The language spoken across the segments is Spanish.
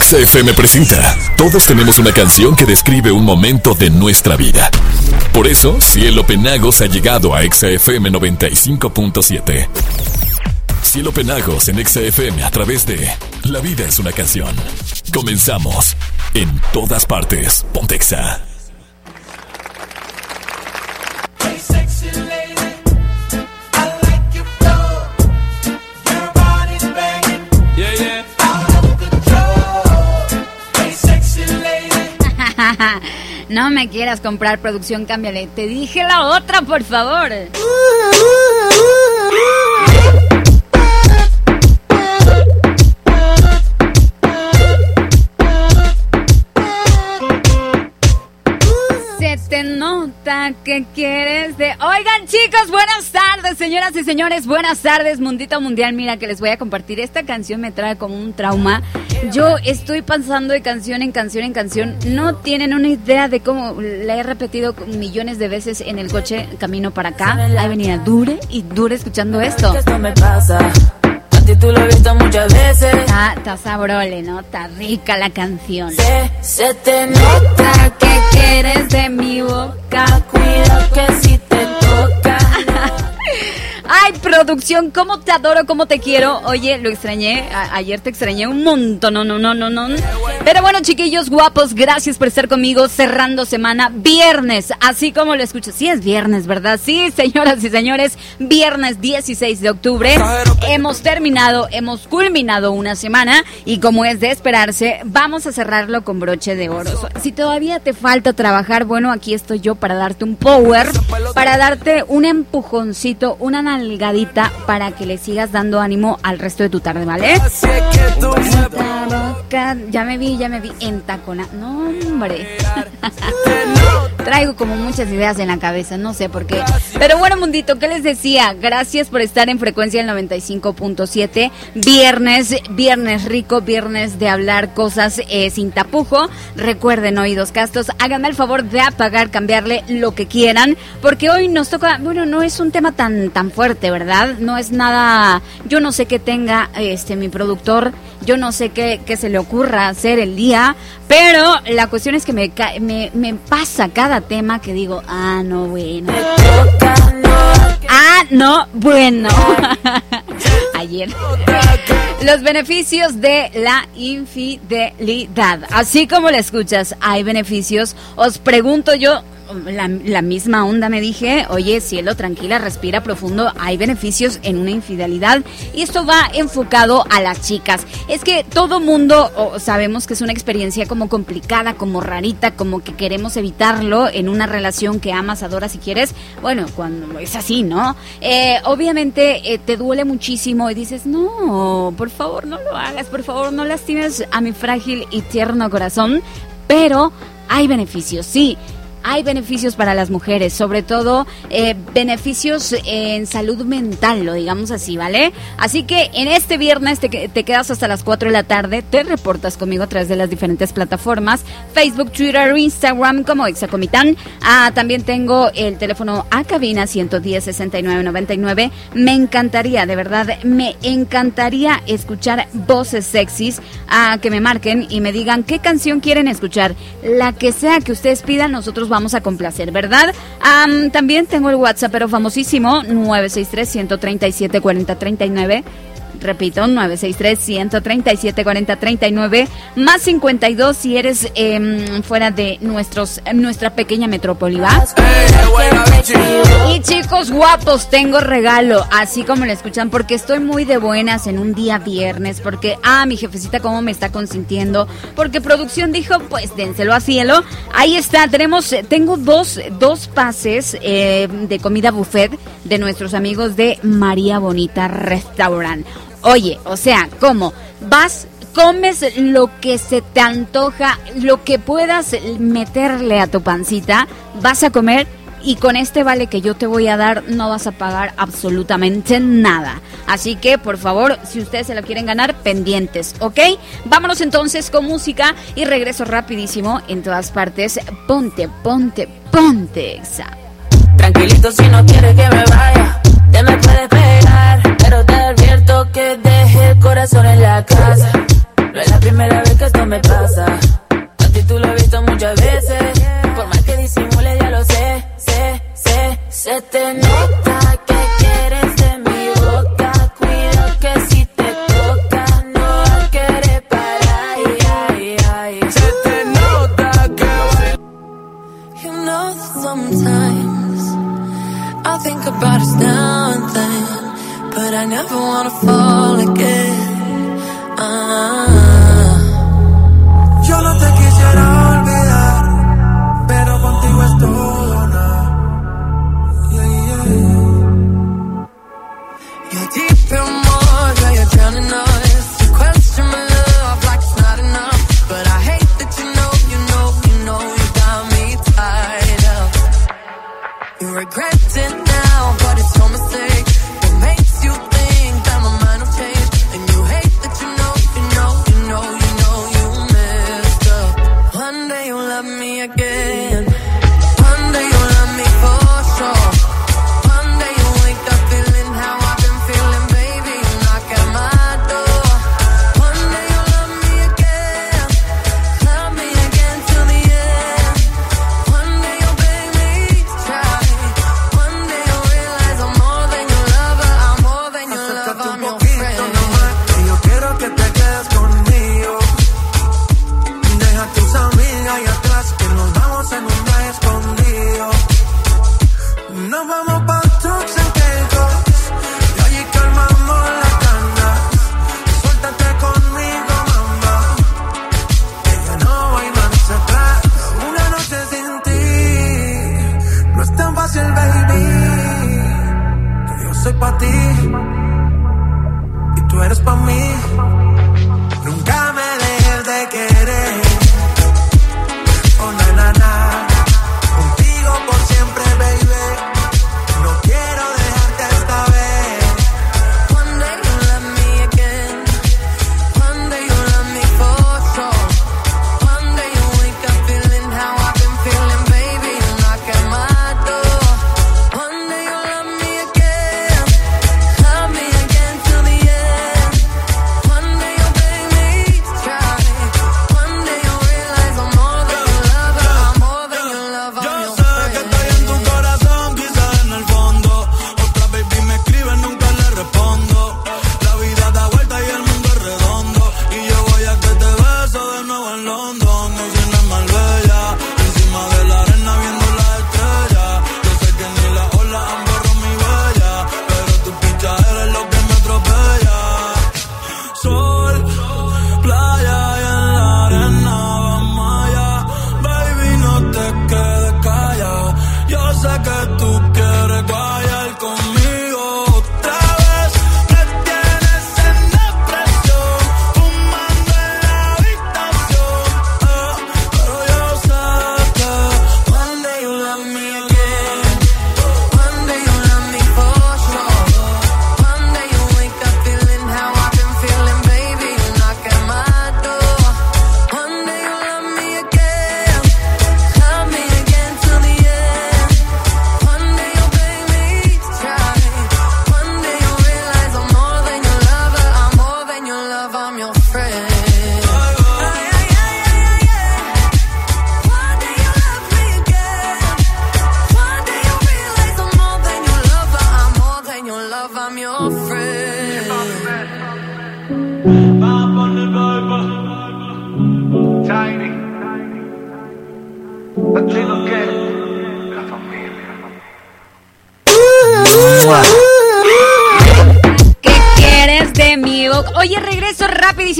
XFM presenta. Todos tenemos una canción que describe un momento de nuestra vida. Por eso, Cielo Penagos ha llegado a XFM 95.7. Cielo Penagos en XFM a través de La vida es una canción. Comenzamos. En todas partes, Pontexa. no me quieras comprar producción, cámbiale. Te dije la otra, por favor. te nota que quieres de... Oigan chicos, buenas tardes, señoras y señores, buenas tardes, Mundito Mundial. Mira que les voy a compartir. Esta canción me trae como un trauma. Yo estoy pasando de canción en canción en canción. No tienen una idea de cómo la he repetido millones de veces en el coche camino para acá. Ahí venía dure y dure escuchando esto. Esto me pasa. Tú lo has visto muchas veces. Está, está sabrole, ¿no? Está rica la canción. Se, se te nota que quieres de mi boca. Cuidado que si te toca. Ay, producción, cómo te adoro, cómo te quiero. Oye, lo extrañé. ayer te extrañé un montón. No, no, no, no, no. Pero bueno, chiquillos guapos, gracias por estar conmigo cerrando semana. Viernes, así como lo escucho. Sí, es viernes, ¿verdad? Sí, señoras y señores. Viernes 16 de octubre. Hemos terminado, hemos culminado una semana. Y como es de esperarse, vamos a cerrarlo con broche de oro. Si todavía te falta trabajar, bueno, aquí estoy yo para darte un power, para darte un empujoncito, una nalgadita para que le sigas dando ánimo al resto de tu tarde, ¿vale? Ya me vi, ya me vi en tacona. No, hombre. Traigo como muchas ideas en la cabeza, no sé por qué. Pero bueno, mundito, ¿qué les decía? Gracias por estar en frecuencia el 95.7. Viernes, viernes rico, viernes de hablar cosas eh, sin tapujo. Recuerden, oídos castos, háganme el favor de apagar, cambiarle lo que quieran, porque hoy nos toca, bueno, no es un tema tan, tan fuerte, ¿verdad? No es nada, yo no sé qué tenga este mi productor, yo no sé qué, qué se le ocurra hacer el día, pero la cuestión es que me, me, me pasa cada tema que digo, ah, no, bueno. Ah, no, bueno. Ayer. Los beneficios de la infidelidad. Así como la escuchas, hay beneficios. Os pregunto yo, la, misma onda me dije, oye, cielo, tranquila, respira profundo, hay beneficios en una infidelidad y esto va enfocado a las chicas. Es que todo mundo sabemos que es una experiencia como complicada, como rarita, como que queremos evitarlo en una relación que amas, adoras y quieres. Bueno, cuando es así, ¿no? Eh, obviamente eh, te duele muchísimo y dices, no, por favor no lo hagas, por favor no lastimes a mi frágil y tierno corazón, pero hay beneficios, sí hay beneficios para las mujeres, sobre todo eh, beneficios en salud mental, lo digamos así, ¿vale? Así que en este viernes te, quedas hasta las 4 de la tarde, te reportas conmigo a través de las diferentes plataformas, Facebook, Twitter, Instagram como Exacomitán. Ah, también tengo el teléfono a cabina 110 6999. Me encantaría, de verdad, me encantaría escuchar voces sexys a que me marquen y me digan qué canción quieren escuchar. La que sea que ustedes pidan, nosotros vamos a complacer, ¿verdad? también tengo el WhatsApp, pero famosísimo, 963 137 4039 Repito, 963-137-4039, más 52 si eres em, fuera de nuestros, nuestra pequeña metrópoli, ¿va? Y chicos guapos, tengo regalo, así como lo escuchan, porque estoy muy de buenas en un día viernes, porque, ah, mi jefecita cómo me está consintiendo, porque producción dijo, pues dénselo a cielo. Ahí está, tenemos, tengo dos, dos pases eh, de comida buffet de nuestros amigos de María Bonita Restaurant. Oye, o sea, ¿cómo? Vas, comes lo que se te antoja, lo que puedas meterle a tu pancita, vas a comer y con este vale que yo te voy a dar no vas a pagar absolutamente nada. Así que por favor, si ustedes se lo quieren ganar, pendientes, ¿ok? Vámonos entonces con música y regreso rapidísimo en todas partes. Ponte, ponte, ponte, exa. Tranquilito si no quieres que me vaya, te me puedes pegar, pero te advierto que dejé el corazón en la casa. No es la primera vez que esto me pasa. A ti tú lo he visto muchas veces. Por más que disimule, ya lo sé, sé, sé, se te nota. I never wanna fall again. Ah. Yo no te quisiera olvidar, pero contigo es todo yeah, yeah. You're deep in water, you're drowning us. You question my love like it's not enough, but I hate that you know, you know, you know you got me tied up. You regret it now, but it's your mistake you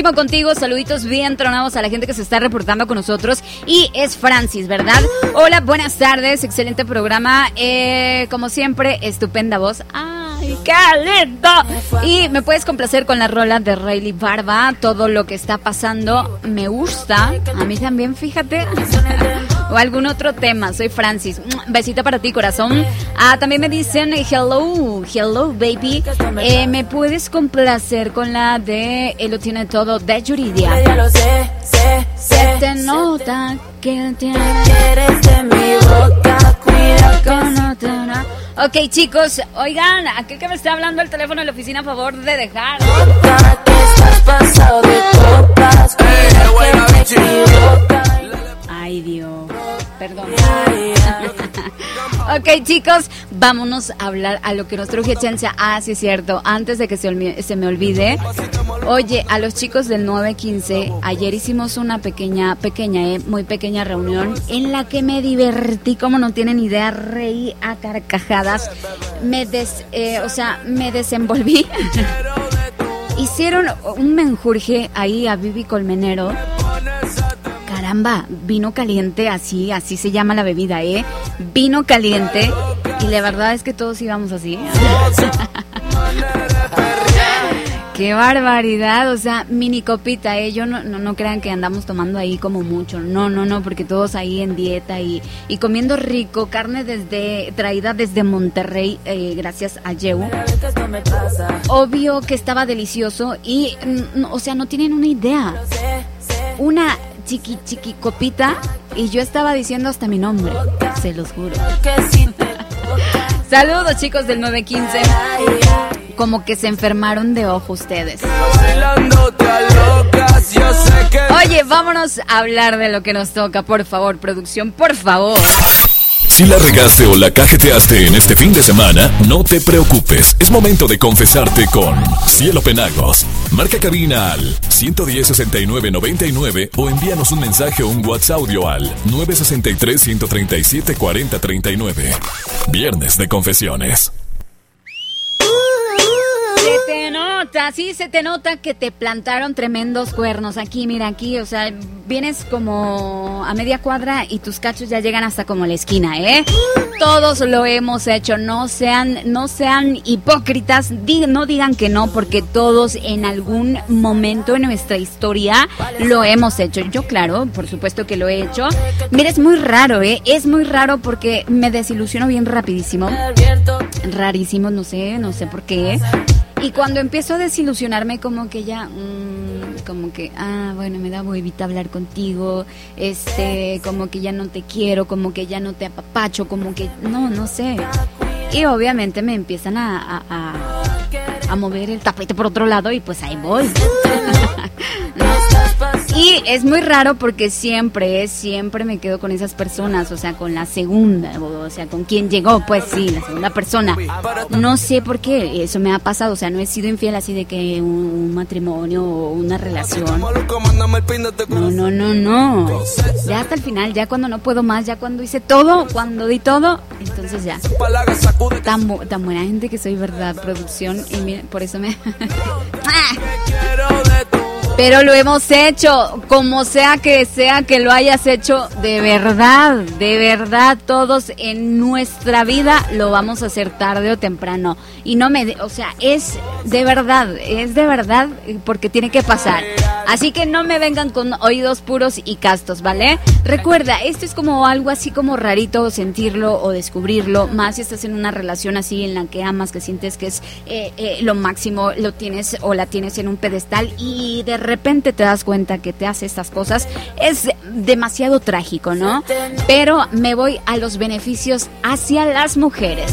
contigo. Saluditos bien tronados a la gente que se está reportando con nosotros. Y es Francis, ¿verdad? Hola, buenas tardes. Excelente programa. Eh, como siempre, estupenda voz. ¡Ay, qué lindo! Y me puedes complacer con la rola de Rayleigh Barba. Todo lo que está pasando me gusta. A mí también, fíjate o algún otro tema. Soy Francis. Besito para ti, corazón. Ah, también me dicen hello, hello baby. Eh, ¿Me puedes complacer con la de Él lo tiene todo de Yuridia? Se te nota que tiene. Quieres de mi boca, Ok, chicos, oigan, aquel que me está hablando el teléfono de la oficina, a favor de dejar. Ay, Dios. Ok, chicos, vámonos a hablar a lo que nos truje Chencha. Ah, sí, es cierto. Antes de que se, se me olvide. Oye, a los chicos del 915, ayer hicimos una pequeña, pequeña, eh, muy pequeña reunión en la que me divertí, como no tienen idea, reí a carcajadas. Me des, eh, o sea, me desenvolví. Hicieron un menjurje ahí a Vivi Colmenero. Caramba, vino caliente, así, así se llama la bebida, ¿eh? Vino caliente. Y la verdad es que todos íbamos así. Qué barbaridad, o sea, mini copita, ¿eh? Yo no, no, no crean que andamos tomando ahí como mucho. No, no, no, porque todos ahí en dieta y, y comiendo rico, carne desde traída desde Monterrey, eh, gracias a Yehu. Obvio que estaba delicioso y, mm, o sea, no tienen una idea. Una chiqui chiqui copita y yo estaba diciendo hasta mi nombre, se los juro. Saludos chicos del 915. Como que se enfermaron de ojo ustedes. Oye, vámonos a hablar de lo que nos toca, por favor, producción, por favor. Si la regaste o la cajeteaste en este fin de semana, no te preocupes. Es momento de confesarte con Cielo Penagos. Marca cabina al 110 69 99 o envíanos un mensaje o un WhatsApp audio al 963 137 40 39. Viernes de confesiones. Se te nota, sí, se te nota que te plantaron tremendos cuernos. Aquí, mira, aquí, o sea, vienes como a media cuadra y tus cachos ya llegan hasta como la esquina, ¿eh? Todos lo hemos hecho, no sean, no sean hipócritas, no digan que no, porque todos en algún momento en nuestra historia lo hemos hecho. Yo, claro, por supuesto que lo he hecho. Mira, es muy raro, ¿eh? Es muy raro porque me desilusiono bien rapidísimo rarísimos, no sé, no sé por qué. Y cuando empiezo a desilusionarme, como que ya, mm, como que, ah, bueno, me da huevita hablar contigo, este, como que ya no te quiero, como que ya no te apapacho, como que, no, no sé. Y obviamente me empiezan a, a, a- a mover el tapete por otro lado y pues ahí voy. Y es muy raro porque siempre, siempre me quedo con esas personas, o sea, con la segunda, o sea, con quien llegó, pues sí, la segunda persona. No sé por qué eso me ha pasado, o sea, no he sido infiel así de que un, matrimonio o una relación. No, no, no, no. Ya hasta el final, ya cuando no puedo más, ya cuando hice todo, cuando di todo, entonces ya. Tan, tan buena gente que soy, ¿verdad? Producción, y por eso me... Pero lo hemos hecho, como sea que sea que lo hayas hecho, de verdad, de verdad, todos en nuestra vida lo vamos a hacer tarde o temprano. Y no me, o sea, es de verdad, es de verdad, porque tiene que pasar. Así que no me vengan con oídos puros y castos, ¿vale? Recuerda, esto es como algo así como rarito sentirlo o descubrirlo, más si estás en una relación así en la que amas, que sientes que es eh, eh, lo máximo, lo tienes o la tienes en un pedestal y de repente te das cuenta que te hace estas cosas, es demasiado trágico, ¿no? Pero me voy a los beneficios hacia las mujeres.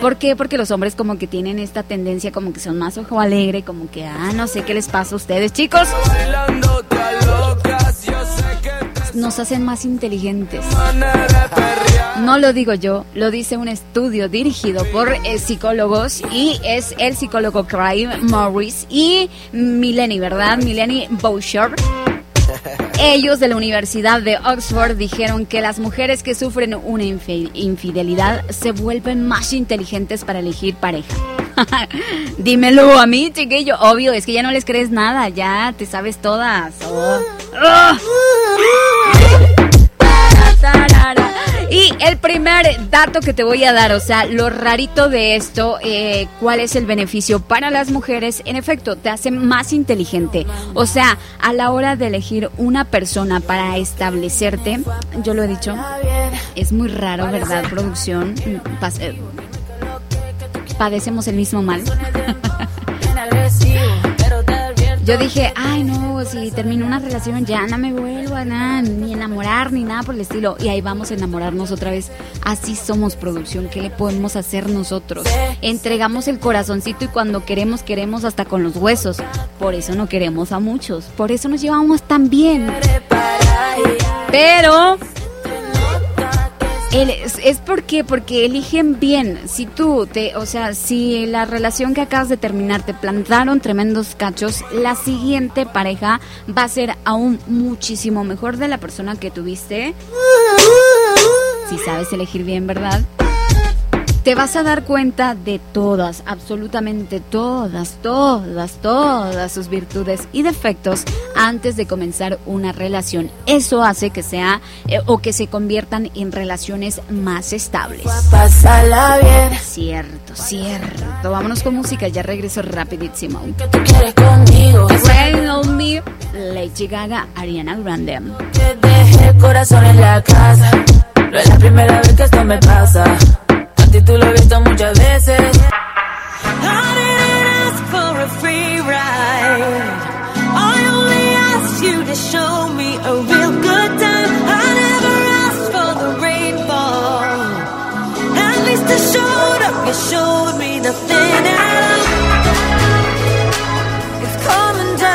¿Por qué? Porque los hombres como que tienen esta tendencia como que son más ojo alegre, como que, ah, no sé qué les pasa a ustedes, chicos. Nos hacen más inteligentes. No lo digo yo, lo dice un estudio dirigido por eh, psicólogos y es el psicólogo Craig Morris y Mileni, ¿verdad? Mileni Boucher. Ellos de la Universidad de Oxford dijeron que las mujeres que sufren una infi- infidelidad se vuelven más inteligentes para elegir pareja. Dímelo a mí, chiquillo. Obvio, es que ya no les crees nada, ya te sabes todas. Oh. Y el primer dato que te voy a dar, o sea, lo rarito de esto, eh, cuál es el beneficio para las mujeres, en efecto, te hace más inteligente. O sea, a la hora de elegir una persona para establecerte, yo lo he dicho, es muy raro, ¿verdad, producción? Padecemos el mismo mal. Yo dije, ay no, si termino una relación ya no me vuelvo a nada, ni enamorar, ni nada por el estilo. Y ahí vamos a enamorarnos otra vez. Así somos producción, ¿qué le podemos hacer nosotros? Entregamos el corazoncito y cuando queremos, queremos hasta con los huesos. Por eso no queremos a muchos, por eso nos llevamos tan bien. Pero Es, es porque porque eligen bien. Si tú te, o sea, si la relación que acabas de terminar te plantaron tremendos cachos, la siguiente pareja va a ser aún muchísimo mejor de la persona que tuviste. Si sabes elegir bien, ¿verdad? Te vas a dar cuenta de todas, absolutamente todas, todas, todas sus virtudes y defectos antes de comenzar una relación. Eso hace que sea eh, o que se conviertan en relaciones más estables. Pásala bien, Cierto, cierto. Vámonos con música, ya regreso rapidísimo. que tú quieres conmigo. Rain on Me, Lady Gaga, Ariana Grande. Que deje el corazón en la casa. No es la primera vez que esto me pasa. Ti tú lo he visto muchas veces. I didn't ask for a free ride. I only asked you to show me a real good time. I never asked for the rainfall. At least I showed up. You showed me nothing at all. It's coming down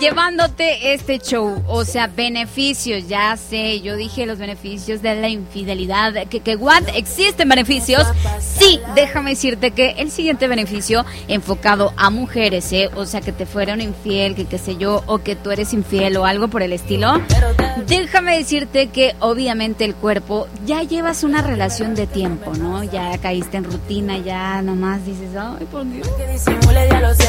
llevándote este show, o sea, beneficios, ya sé, yo dije los beneficios de la infidelidad, que, que what, existen beneficios, sí, déjame decirte que el siguiente beneficio enfocado a mujeres, ¿eh? o sea, que te fueron infiel, que qué sé yo, o que tú eres infiel o algo por el estilo, déjame decirte que obviamente el cuerpo, ya llevas una relación de tiempo, ¿no? Ya caíste en rutina, ya nomás dices, ay, por Dios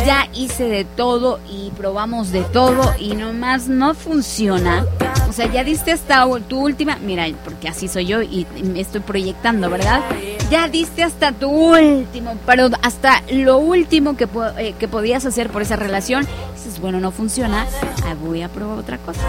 ya hice de todo y probamos de todo y nomás no funciona. O sea, ya diste hasta tu última, mira, porque así soy yo y me estoy proyectando, ¿verdad? Ya diste hasta tu último, pero hasta lo último que, eh, que podías hacer por esa relación. Dices, bueno, no funciona, ah, voy a probar otra cosa.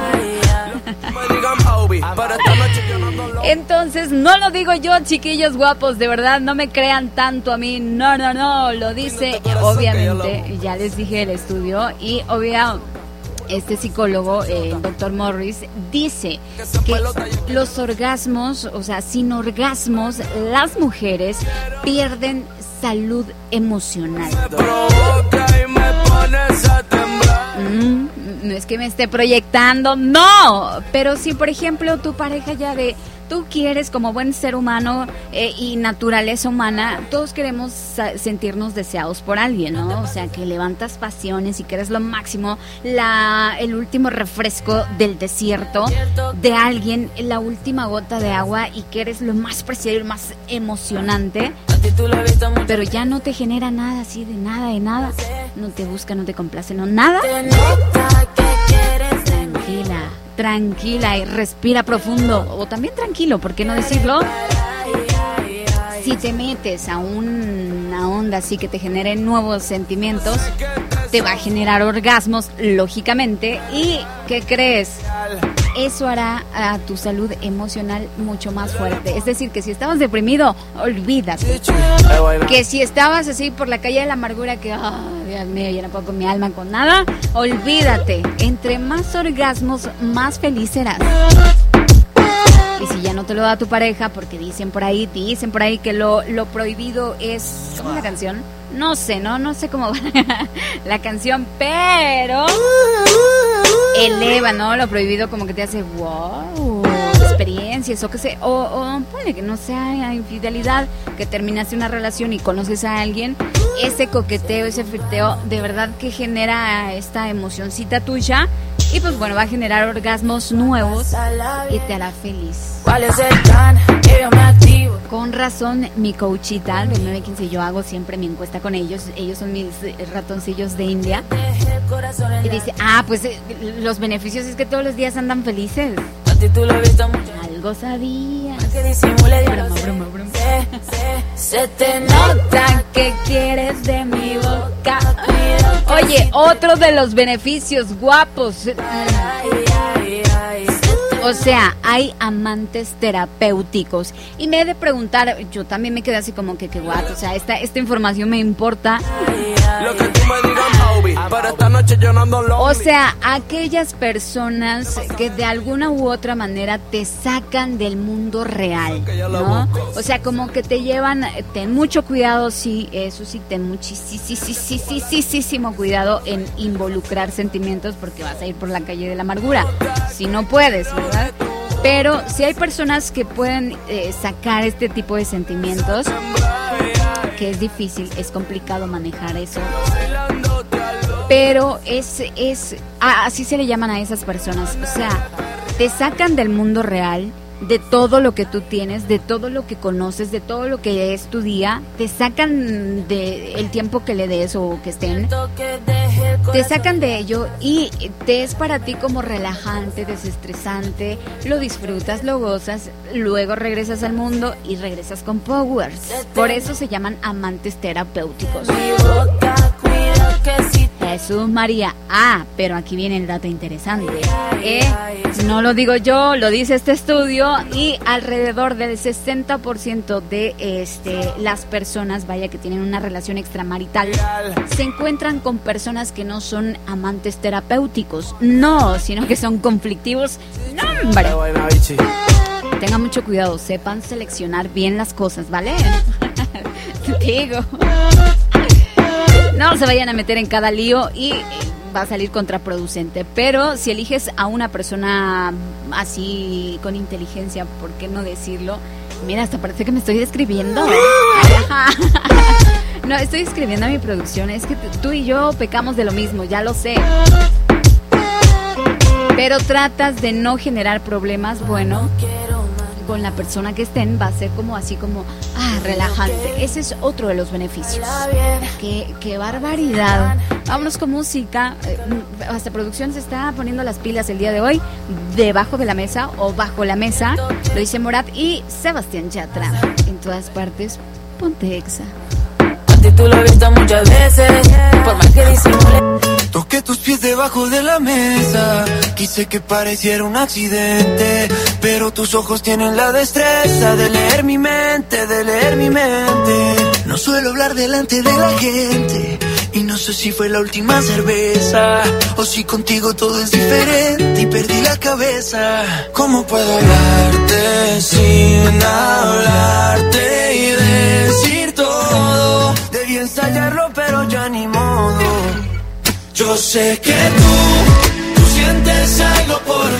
Entonces, no lo digo yo, chiquillos guapos, de verdad, no me crean tanto a mí. No, no, no, lo dice, obviamente, ya les dije el estudio y obvia, este psicólogo, eh, el doctor Morris, dice que los orgasmos, o sea, sin orgasmos, las mujeres pierden salud emocional. Mm, no es que me esté proyectando, no. Pero si, por ejemplo, tu pareja ya de, tú quieres como buen ser humano eh, y naturaleza humana, todos queremos sentirnos deseados por alguien, ¿no? O sea, que levantas pasiones y que eres lo máximo, la, el último refresco del desierto de alguien, la última gota de agua y que eres lo más preciado y lo más emocionante. Pero ya no te genera nada así de nada, de nada. No te busca, no te complace, no nada. Tranquila, y respira profundo. O también tranquilo, ¿por qué no decirlo? Si te metes a una onda así que te genere nuevos sentimientos, te va a generar orgasmos, lógicamente. ¿Y qué crees? Eso hará a tu salud emocional mucho más fuerte. Es decir, que si estabas deprimido, olvídate. Que si estabas así por la calle de la amargura, que, ah, Dios mío, ya no puedo con mi alma con nada, olvídate. Entre más orgasmos, más feliz serás. Y si ya no te lo da tu pareja, porque dicen por ahí, dicen por ahí que lo, lo prohibido es. ¿Cómo es la canción? No sé, no, no sé cómo va la canción, pero eleva, ¿no? Lo prohibido como que te hace wow, experiencias o que sé, o, o que no sea infidelidad, que terminaste una relación y conoces a alguien, ese coqueteo, ese flirteo, de verdad que genera esta emocioncita tuya y pues bueno, va a generar orgasmos nuevos y te hará feliz. ¿Cuál es el plan? Que yo me activo. Con razón, mi coachita del 915, yo hago siempre mi encuesta con ellos. Ellos son mis ratoncillos de India. El Y dice, ah, pues eh, los beneficios es que todos los días andan felices. A ti tú lo he visto mucho. Algo sabía. Que disimule Broma, broma, broma. Se, se, se te nota ¿Qué quieres de mi boca? Que Oye, otro de los beneficios guapos. O sea, hay amantes terapéuticos. Y me he de preguntar, yo también me quedé así como que qué guapo. O sea, esta, esta información me importa. Lo que tú me digas, Moby. Pero esta noche yo no ando O lonely. sea, aquellas personas que de alguna u otra manera te sacan del mundo real, ¿no? O sea, como que te llevan, ten mucho cuidado, sí, eso sí, ten muchísimo cuidado en involucrar sentimientos porque vas a ir por la calle de la amargura. Si no puedes, ¿verdad? Pero si hay personas que pueden eh, sacar este tipo de sentimientos, que es difícil, es complicado manejar eso pero es, es así se le llaman a esas personas. O sea, te sacan del mundo real, de todo lo que tú tienes, de todo lo que conoces, de todo lo que es tu día, te sacan de el tiempo que le des o que estén, te sacan de ello y te es para ti como relajante, desestresante, lo disfrutas, lo gozas, luego regresas al mundo y regresas con powers. Por eso se llaman amantes terapéuticos. mi boca. Cuidado que si Jesús María. Ah, pero aquí viene el dato interesante. ¿eh? No lo digo yo, lo dice este estudio y alrededor del 60% de este, las personas, vaya, que tienen una relación extramarital, se encuentran con personas que no son amantes terapéuticos. No, sino que son conflictivos. No, hombre. Tengan mucho cuidado, sepan seleccionar bien las cosas, ¿vale? Digo. No se vayan a meter en cada lío y eh, va a salir contraproducente. Pero si eliges a una persona así con inteligencia, ¿por qué no decirlo? Mira, hasta parece que me estoy describiendo. No, estoy escribiendo a mi producción. Es que tú y yo pecamos de lo mismo, ya lo sé. Pero tratas de no generar problemas, bueno, con la persona que estén va a ser como así como, ah, relajante. Ese es otro de los beneficios. Qué, qué barbaridad. Vámonos con música. Eh, Hasta producción se está poniendo las pilas el día de hoy. Debajo de la mesa o bajo la mesa. Lo dice Morat y Sebastián Yatra. En todas partes, ponte exa. A ti tú lo he visto muchas veces. Por más que disimule. Toqué tus pies debajo de la mesa. Quise que pareciera un accidente. Pero tus ojos tienen la destreza de leer mi mente, de leer mi mente. No suelo hablar delante de la gente. Y no sé si fue la última cerveza o si contigo todo es diferente y perdí la cabeza. ¿Cómo puedo hablarte sin hablarte y decir todo? Debí ensayarlo, pero ya ni modo. Yo sé que tú, tú sientes algo por mí. ¿Por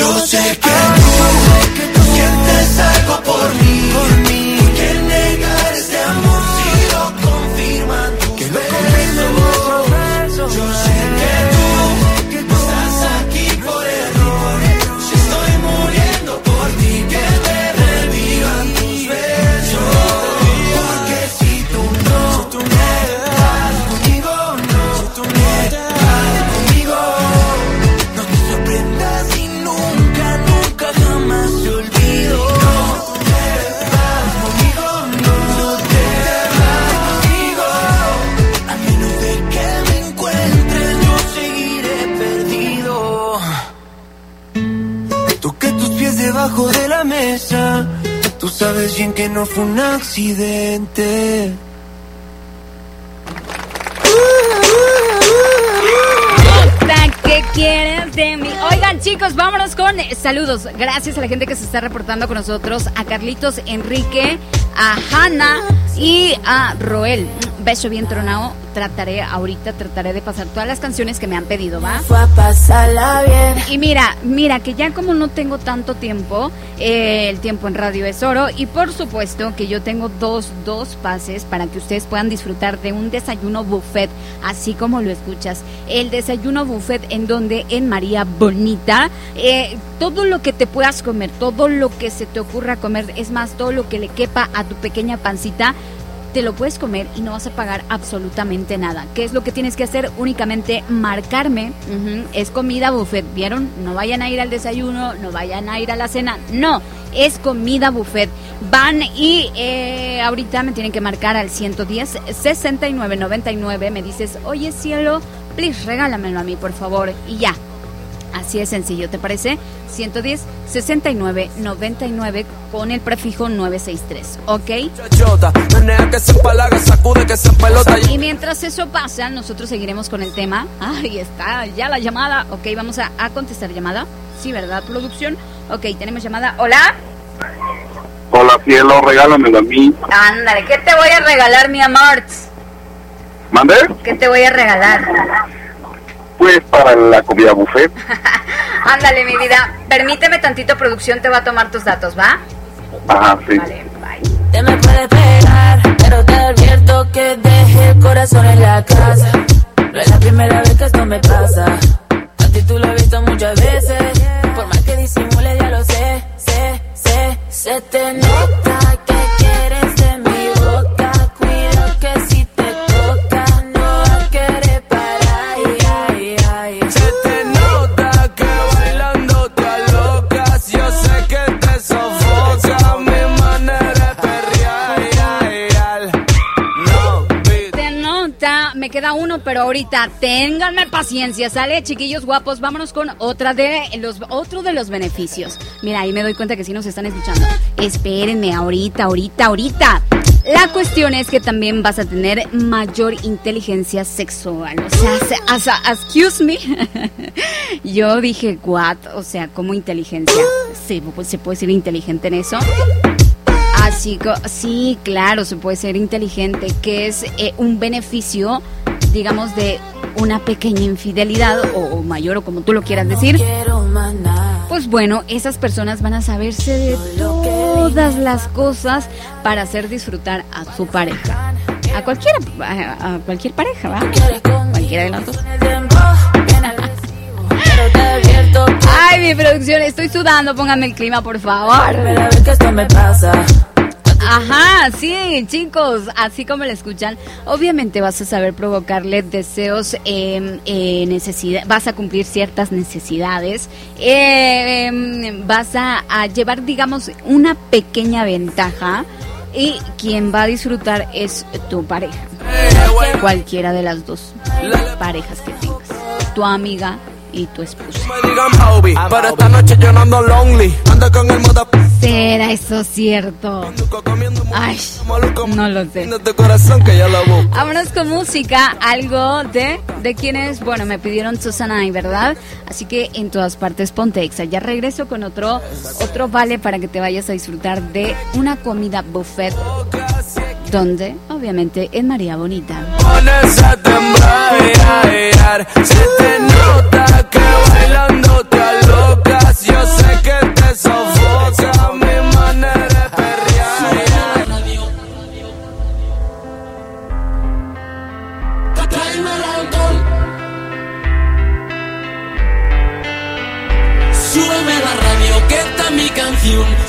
Yo sé que tú, que tú sientes algo por mí. Por mí. Mesa. Tú sabes bien que no fue un accidente. ¿Qué quieres de mí? Oigan, chicos, vámonos con saludos. Gracias a la gente que se está reportando con nosotros, a Carlitos Enrique, a Hanna y a Roel. Beso bien tronado. Trataré ahorita, trataré de pasar todas las canciones que me han pedido, ¿va? Fue a pasarla bien. Y mira, mira que ya como no tengo tanto tiempo, eh, el tiempo en radio es oro y por supuesto que yo tengo dos, dos pases para que ustedes puedan disfrutar de un desayuno buffet, así como lo escuchas. El desayuno buffet en donde en María Bonita, eh, todo lo que te puedas comer, todo lo que se te ocurra comer, es más, todo lo que le quepa a tu pequeña pancita, te lo puedes comer y no vas a pagar absolutamente nada. ¿Qué es lo que tienes que hacer? Únicamente marcarme. Es comida buffet, ¿vieron? No vayan a ir al desayuno, no vayan a ir a la cena. No, es comida buffet. Van y eh, ahorita me tienen que marcar al 110 6999. Me dices, oye cielo, please regálamelo a mí, por favor. Y ya. Así es sencillo, ¿te parece? 110 69 99 con el prefijo 963, ¿ok? Y mientras eso pasa, nosotros seguiremos con el tema. Ahí está, ya la llamada. Ok, vamos a, a contestar llamada. Sí, ¿verdad, producción? Ok, tenemos llamada. Hola. Hola cielo, regálamelo a mí. Ándale, ¿qué te voy a regalar, mi amor? ¿Mande? ¿Qué te voy a regalar? Pues para la comida buffet. Ándale, mi vida. Permíteme tantito, producción, te va a tomar tus datos, ¿va? Ajá, sí. Vale, bye. Te me puedes pegar, pero te advierto que deje el corazón en la casa. No es la primera vez que esto me pasa. A ti tú lo has visto muchas veces. Por más que disimule, ya lo sé, sé, sé. Se te nota ahorita ténganme paciencia, ¿sale? Chiquillos guapos, vámonos con otra de los otro de los beneficios. Mira, ahí me doy cuenta que sí nos están escuchando. Espérenme, ahorita, ahorita, ahorita. La cuestión es que también vas a tener mayor inteligencia sexual. O sea, excuse me. Yo dije, what? O sea, ¿cómo inteligencia? Sí, se puede ser inteligente en eso. Así que, sí, claro, se puede ser inteligente, que es eh, un beneficio, digamos, de una pequeña infidelidad o, o mayor o como tú lo quieras decir. Pues bueno, esas personas van a saberse de todas las cosas para hacer disfrutar a su pareja. A cualquiera, a, a cualquier pareja, ¿va? Cualquiera de las dos. Ay, mi producción, estoy sudando, póngame el clima, por favor. Ajá, sí, chicos, así como lo escuchan, obviamente vas a saber provocarle deseos, eh, eh, necesidad, vas a cumplir ciertas necesidades, eh, em, vas a, a llevar, digamos, una pequeña ventaja y quien va a disfrutar es tu pareja, cualquiera de las dos parejas que tengas, tu amiga y tu esposa. Me digan Bobby, pero esta noche yo no ando lonely. Ando con el moda ¿Será eso cierto? Ay, no lo sé. Vámonos con música, algo de, de quienes, bueno, me pidieron Susana y ¿verdad? Así que en todas partes ponte exa. Ya regreso con otro, otro vale para que te vayas a disfrutar de una comida buffet. Donde, obviamente, en María Bonita. Pones a temblar, ay, ay, se te nota que bailando te alocas. Yo sé que te sofoca mi manera de perrear. Tráeme el la radio, que está mi canción.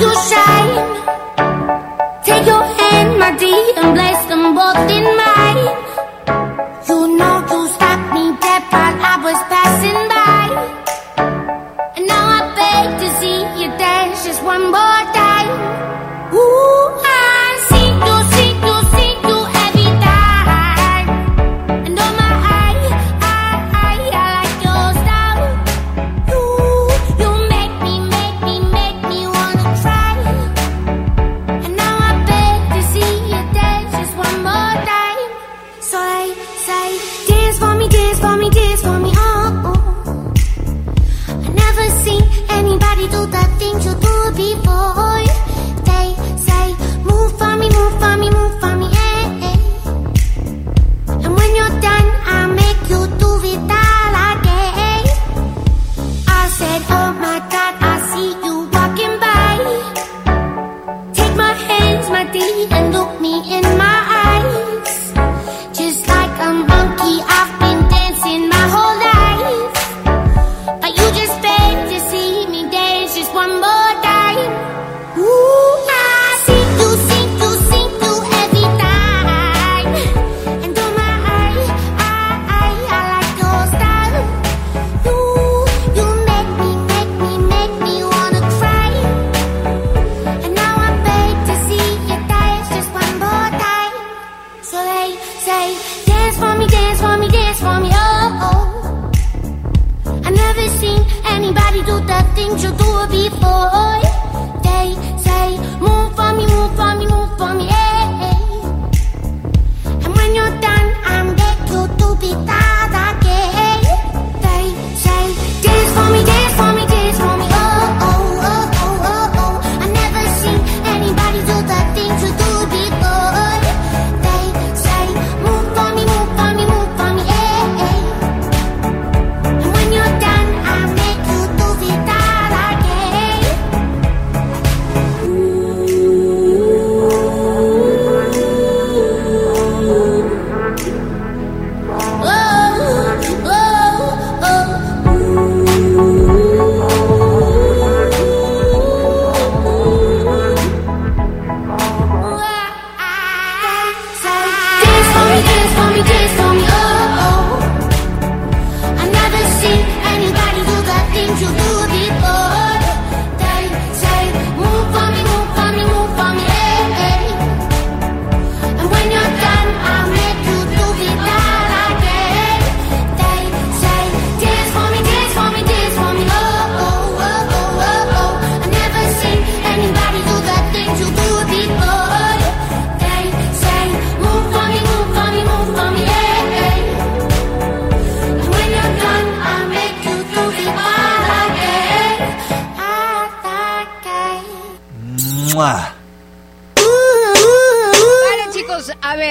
You shine. Take your hand, my dear, and place them both in mine. You know you stopped me dead while I was passing by. And now I beg to see you dance just one more 就多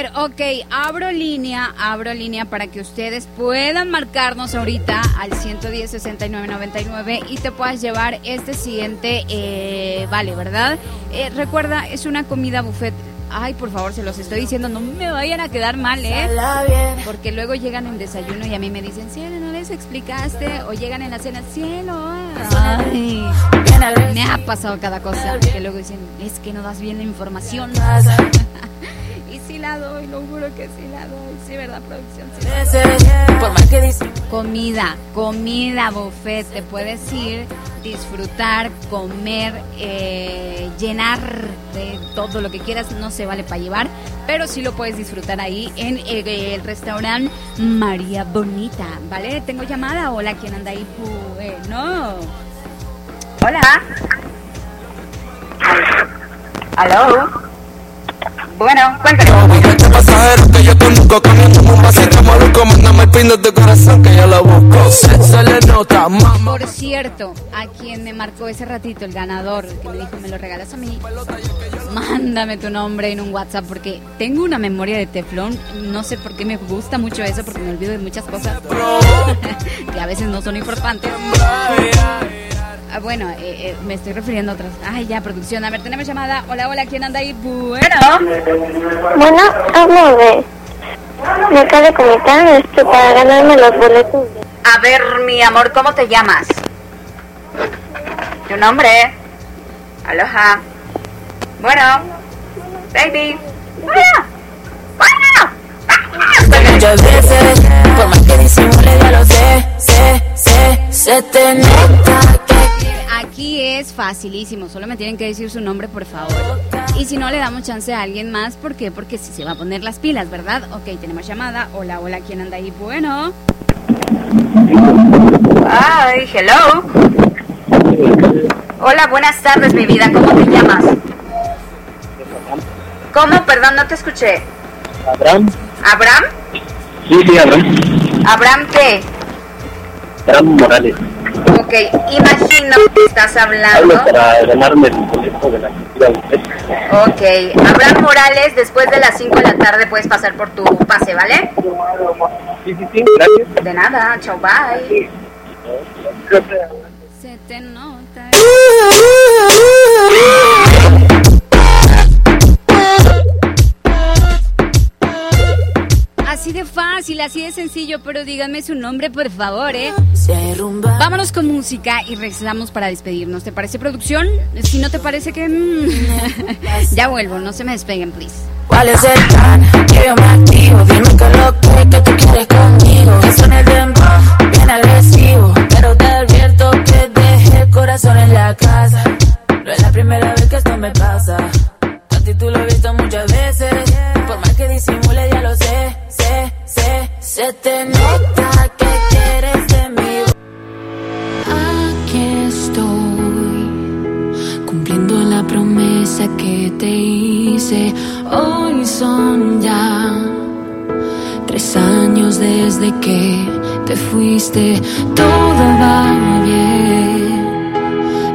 ver, ok, abro línea, abro línea para que ustedes puedan marcarnos ahorita al 110 69 99 y te puedas llevar este siguiente, eh, vale, ¿verdad? Eh, recuerda, es una comida buffet. Ay, por favor, se los estoy diciendo, no me vayan a quedar mal, ¿eh? Porque luego llegan en desayuno y a mí me dicen, cielo, no les explicaste. O llegan en la cena, cielo, ay. Me ha pasado cada cosa. Que luego dicen, es que no das bien la información. La doy, lo juro que sí la doy. Sí, ¿verdad, producción? Sí. Comida, comida buffet. Te puedes ir, disfrutar, comer, eh, llenar de todo lo que quieras. No se vale para llevar, pero sí lo puedes disfrutar ahí en el, el restaurante María Bonita. ¿Vale? Tengo llamada. Hola, ¿quién anda ahí? Bueno. Hola. ¿Aló? Bueno, cuéntame. Pasajero que yo conduzco comiendo un vasito maluco, mándame el pin de tu corazón que yo lo busco. Se, se le nota, mamá. Por cierto, a quien me marcó ese ratito, el ganador, que me dijo, me lo regalas a mí, mándame tu nombre en un WhatsApp, porque tengo una memoria de teflón, no sé por qué me gusta mucho eso, porque me olvido de muchas cosas que a veces no son importantes. Ah, bueno, eh, eh, me estoy refiriendo a otras. Ay, ya, producción. A ver, tenemos llamada. Hola, hola, ¿quién anda ahí? Bueno. Bueno, hablo de, de Telecomicán, este, para ganarme los boletos. A ver, mi amor, ¿cómo te llamas? ¿Tu nombre? Aloha. Bueno. Baby. Bueno. Bueno. Muchas veces, por más que disimule, ya lo sé, sé, sé, se te nota Aquí es facilísimo, solo me tienen que decir su nombre, por favor. Y si no, le damos chance a alguien más, ¿por qué? Porque si se va a poner las pilas, ¿verdad? Ok, tenemos llamada. Hola, hola, ¿quién anda ahí? Bueno. Ay, hello. Hola, buenas tardes, mi vida. ¿Cómo te llamas? ¿Cómo? Perdón, no te escuché. Abraham. ¿Abraham? Sí, sí, Abraham. ¿Abraham qué? Abraham Morales. Ok, imagino que estás Hablo hablando. para ganarme el boleto de la. Ok, Abraham Morales, después de las 5 de la tarde puedes pasar por tu pase, ¿vale? Sí, sí, sí, gracias. De nada, chao, bye. Se te nota. Así de fácil, así de sencillo, pero díganme su nombre, por favor, ¿eh? Vámonos con música y regresamos para despedirnos. ¿Te parece producción? Si no te parece que... mm, ya vuelvo, no se me despeguen, please. ¿Cuál es el plan? Que yo me activo Dime que lo que, que tú quieres conmigo Que suene el dembow, bien agresivo Pero te advierto que dejé el corazón en la casa No es la primera vez que esto me pasa A ti tú lo he visto muchas veces Más que disimule ya lo sé, sé, sé Se te nota que quieres de mí Aquí estoy, cumpliendo la promesa que te hice. Hoy son ya tres años desde que te fuiste. Todo va bien.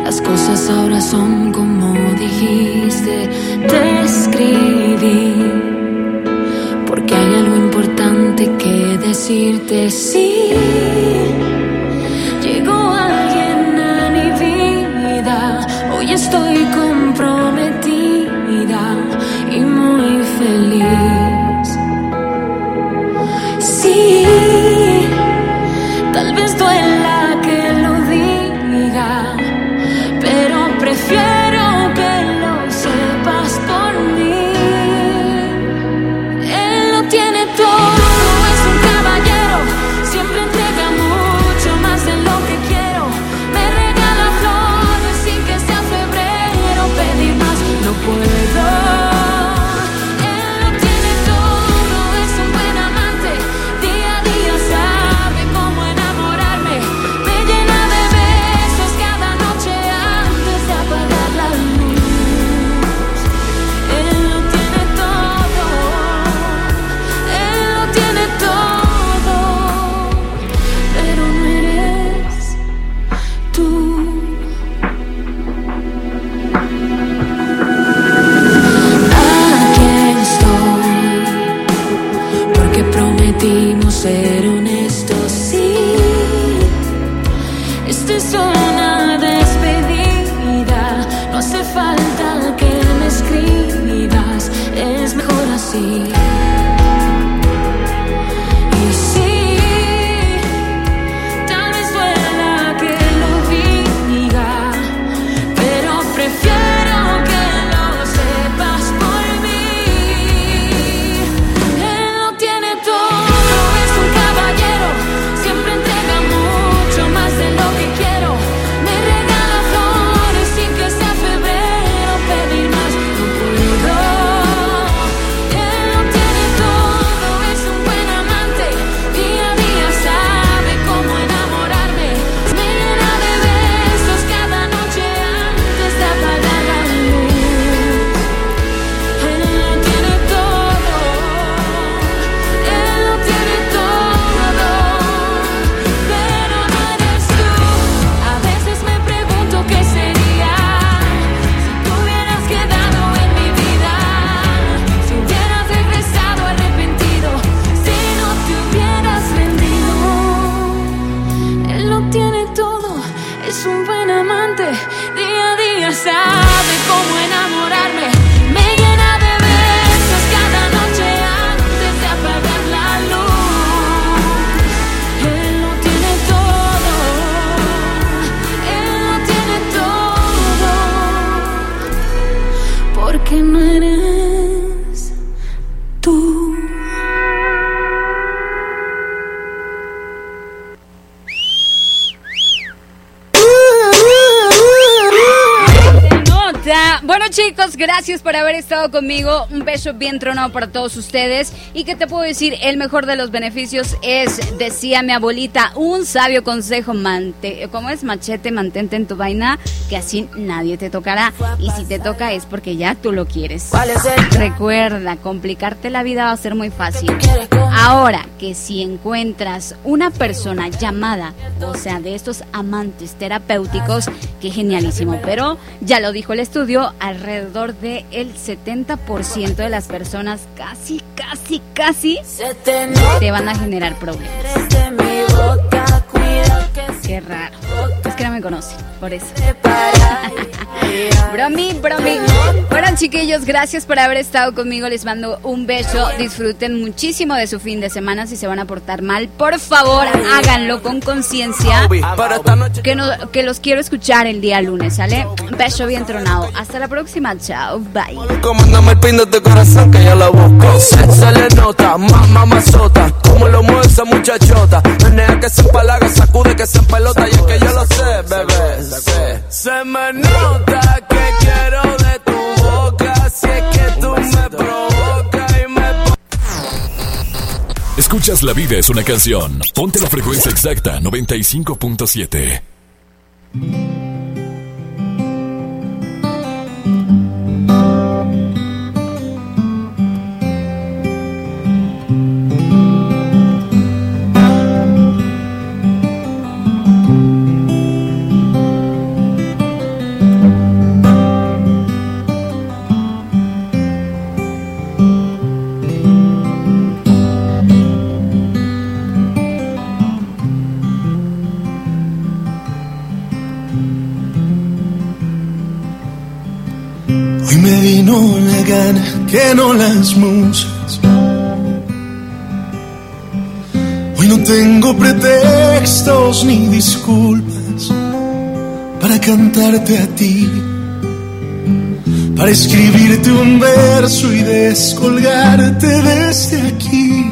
Las cosas ahora son como dijiste. Te escribí porque hay algo importante que decirte. Sí. Llegó alguien a mi vida, hoy estoy comprometida y muy feliz. Sí, tal vez duela gracias por haber estado conmigo. Un beso bien tronado para todos ustedes. Y que te puedo decir, el mejor de los beneficios es, decía mi abuelita, un sabio consejo, mante, ¿cómo es? Machete, mantente en tu vaina, que así nadie te tocará. Y si te toca es porque ya tú lo quieres. Recuerda, complicarte la vida va a ser muy fácil. Ahora que si encuentras una persona llamada, o sea, de estos amantes terapéuticos, qué genialísimo. Pero ya lo dijo el estudio, alrededor del el 70% de las personas casi, casi, casi te van a generar problemas. Qué raro. Es que no me conocen, por eso. bromi, bromi. Bueno, chiquillos, gracias por haber estado conmigo. Les mando un beso. Disfruten muchísimo de su fin de semana. Si se van a portar mal, por favor, háganlo con conciencia. Que, no, que los quiero escuchar el día lunes, ¿sale? Un beso bien tronado. Hasta la próxima. Chao. Bye. Comándame el pin de tu corazón que yo lo busco. Se, se le nota, mamá mazota. Como lo mueve esa muchachota. Menea que se empalaga, sacude que se pelota. Y es que yo lo sé, bebé. sé. Se me nota que quiero de tu boca. Si es que tú me provocas y me Escuchas La Vida es una canción. Ponte la frecuencia exacta 95.7. que no las musas. Hoy no tengo pretextos ni disculpas para cantarte a ti, para escribirte un verso y descolgarte desde aquí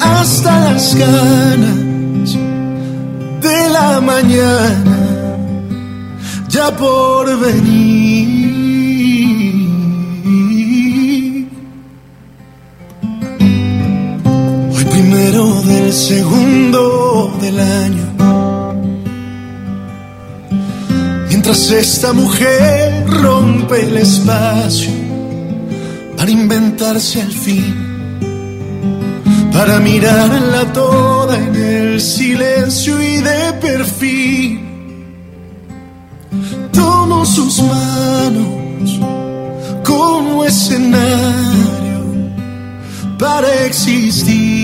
hasta las ganas de la mañana ya por venir. Esta mujer rompe el espacio para inventarse al fin, para mirarla toda en el silencio y de perfil tomo sus manos como escenario para existir.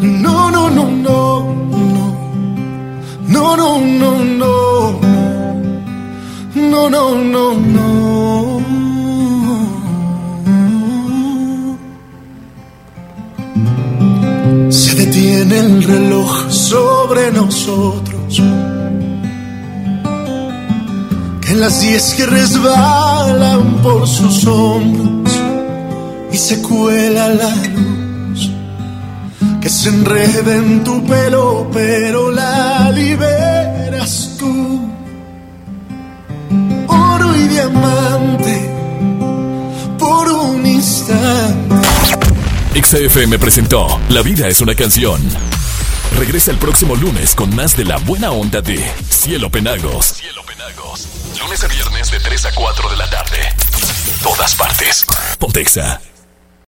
No, no, no, no, no. No, no, no, no. No, no, no, no. Se detiene el reloj sobre nosotros. Que en las diez que resbalan por sus hombros y se cuela la luz. Que se enreda en tu pelo, pero la liberas tú. Oro y diamante por un instante. XFM presentó La Vida es una canción. Regresa el próximo lunes con más de la buena onda de Cielo Penagos. Cielo Penagos. Lunes a viernes de 3 a 4 de la tarde. Todas partes. Pontexa.